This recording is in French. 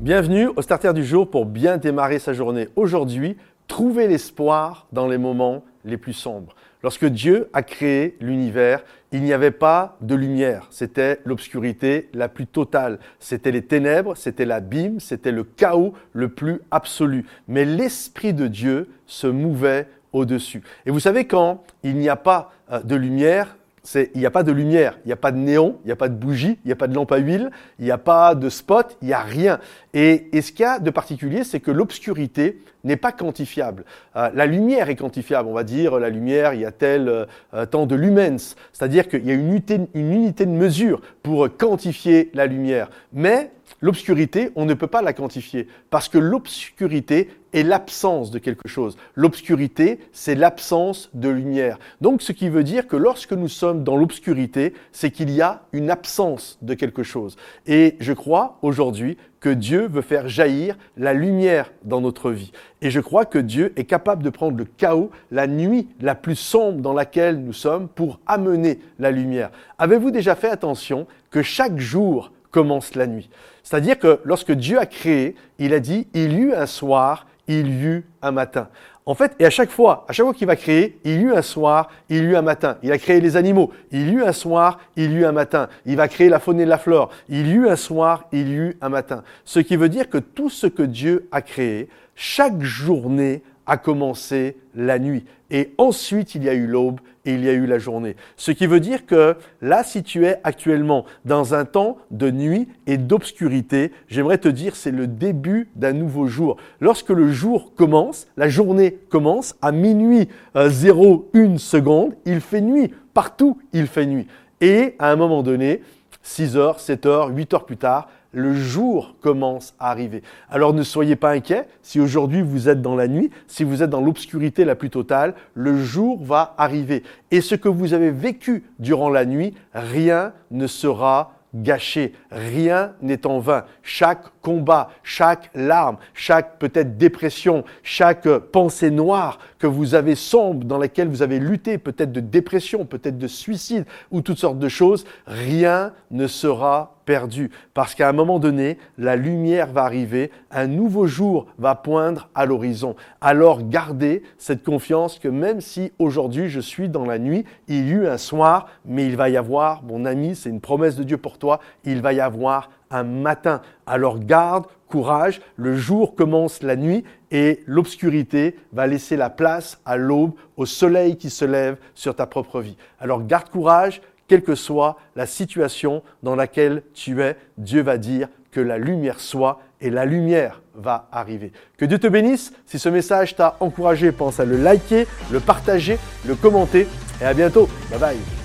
Bienvenue au starter du jour pour bien démarrer sa journée. Aujourd'hui, trouver l'espoir dans les moments les plus sombres. Lorsque Dieu a créé l'univers, il n'y avait pas de lumière, c'était l'obscurité la plus totale, c'était les ténèbres, c'était l'abîme, c'était le chaos le plus absolu. Mais l'Esprit de Dieu se mouvait au-dessus. Et vous savez, quand il n'y a pas euh, de lumière, il n'y a pas de lumière, il n'y a pas de néon, il n'y a pas de bougie, il n'y a pas de lampe à huile, il n'y a pas de spot, il n'y a rien. Et, ce qu'il y a de particulier, c'est que l'obscurité n'est pas quantifiable. Euh, la lumière est quantifiable, on va dire la lumière, il y a tel euh, euh, temps de lumens, c'est-à-dire qu'il y a une unité, une unité de mesure pour quantifier la lumière. Mais l'obscurité, on ne peut pas la quantifier parce que l'obscurité est l'absence de quelque chose. L'obscurité, c'est l'absence de lumière. Donc ce qui veut dire que lorsque nous sommes dans l'obscurité, c'est qu'il y a une absence de quelque chose. Et je crois aujourd'hui que Dieu veut faire jaillir la lumière dans notre vie. Et je crois que Dieu est capable de prendre le chaos, la nuit la plus sombre dans laquelle nous sommes, pour amener la lumière. Avez-vous déjà fait attention que chaque jour commence la nuit? C'est-à-dire que lorsque Dieu a créé, il a dit, il y eut un soir, il y eut un matin. En fait, et à chaque fois, à chaque fois qu'il va créer, il y eut un soir, il y eut un matin. Il a créé les animaux, il y eut un soir, il y eut un matin. Il va créer la faune et la flore, il y eut un soir, il y eut un matin. Ce qui veut dire que tout ce que Dieu a créé, chaque journée a commencé la nuit. Et ensuite, il y a eu l'aube et il y a eu la journée. Ce qui veut dire que là, si tu es actuellement dans un temps de nuit et d'obscurité, j'aimerais te dire, c'est le début d'un nouveau jour. Lorsque le jour commence, la journée commence, à minuit 0, euh, 1 seconde, il fait nuit. Partout, il fait nuit. Et à un moment donné, 6 heures, 7 heures, 8 heures plus tard, le jour commence à arriver. Alors ne soyez pas inquiets, si aujourd'hui vous êtes dans la nuit, si vous êtes dans l'obscurité la plus totale, le jour va arriver. Et ce que vous avez vécu durant la nuit, rien ne sera gâché. Rien n'est en vain. Chaque combat, chaque larme, chaque peut-être dépression, chaque pensée noire que vous avez sombre, dans laquelle vous avez lutté, peut-être de dépression, peut-être de suicide ou toutes sortes de choses, rien ne sera perdu. Parce qu'à un moment donné, la lumière va arriver, un nouveau jour va poindre à l'horizon. Alors gardez cette confiance que même si aujourd'hui je suis dans la nuit, il y a eu un soir, mais il va y avoir, mon ami, c'est une promesse de Dieu pour toi, il va y avoir un matin. Alors garde, courage, le jour commence la nuit et l'obscurité va laisser la place à l'aube, au soleil qui se lève sur ta propre vie. Alors garde courage, quelle que soit la situation dans laquelle tu es, Dieu va dire que la lumière soit et la lumière va arriver. Que Dieu te bénisse. Si ce message t'a encouragé, pense à le liker, le partager, le commenter et à bientôt. Bye bye.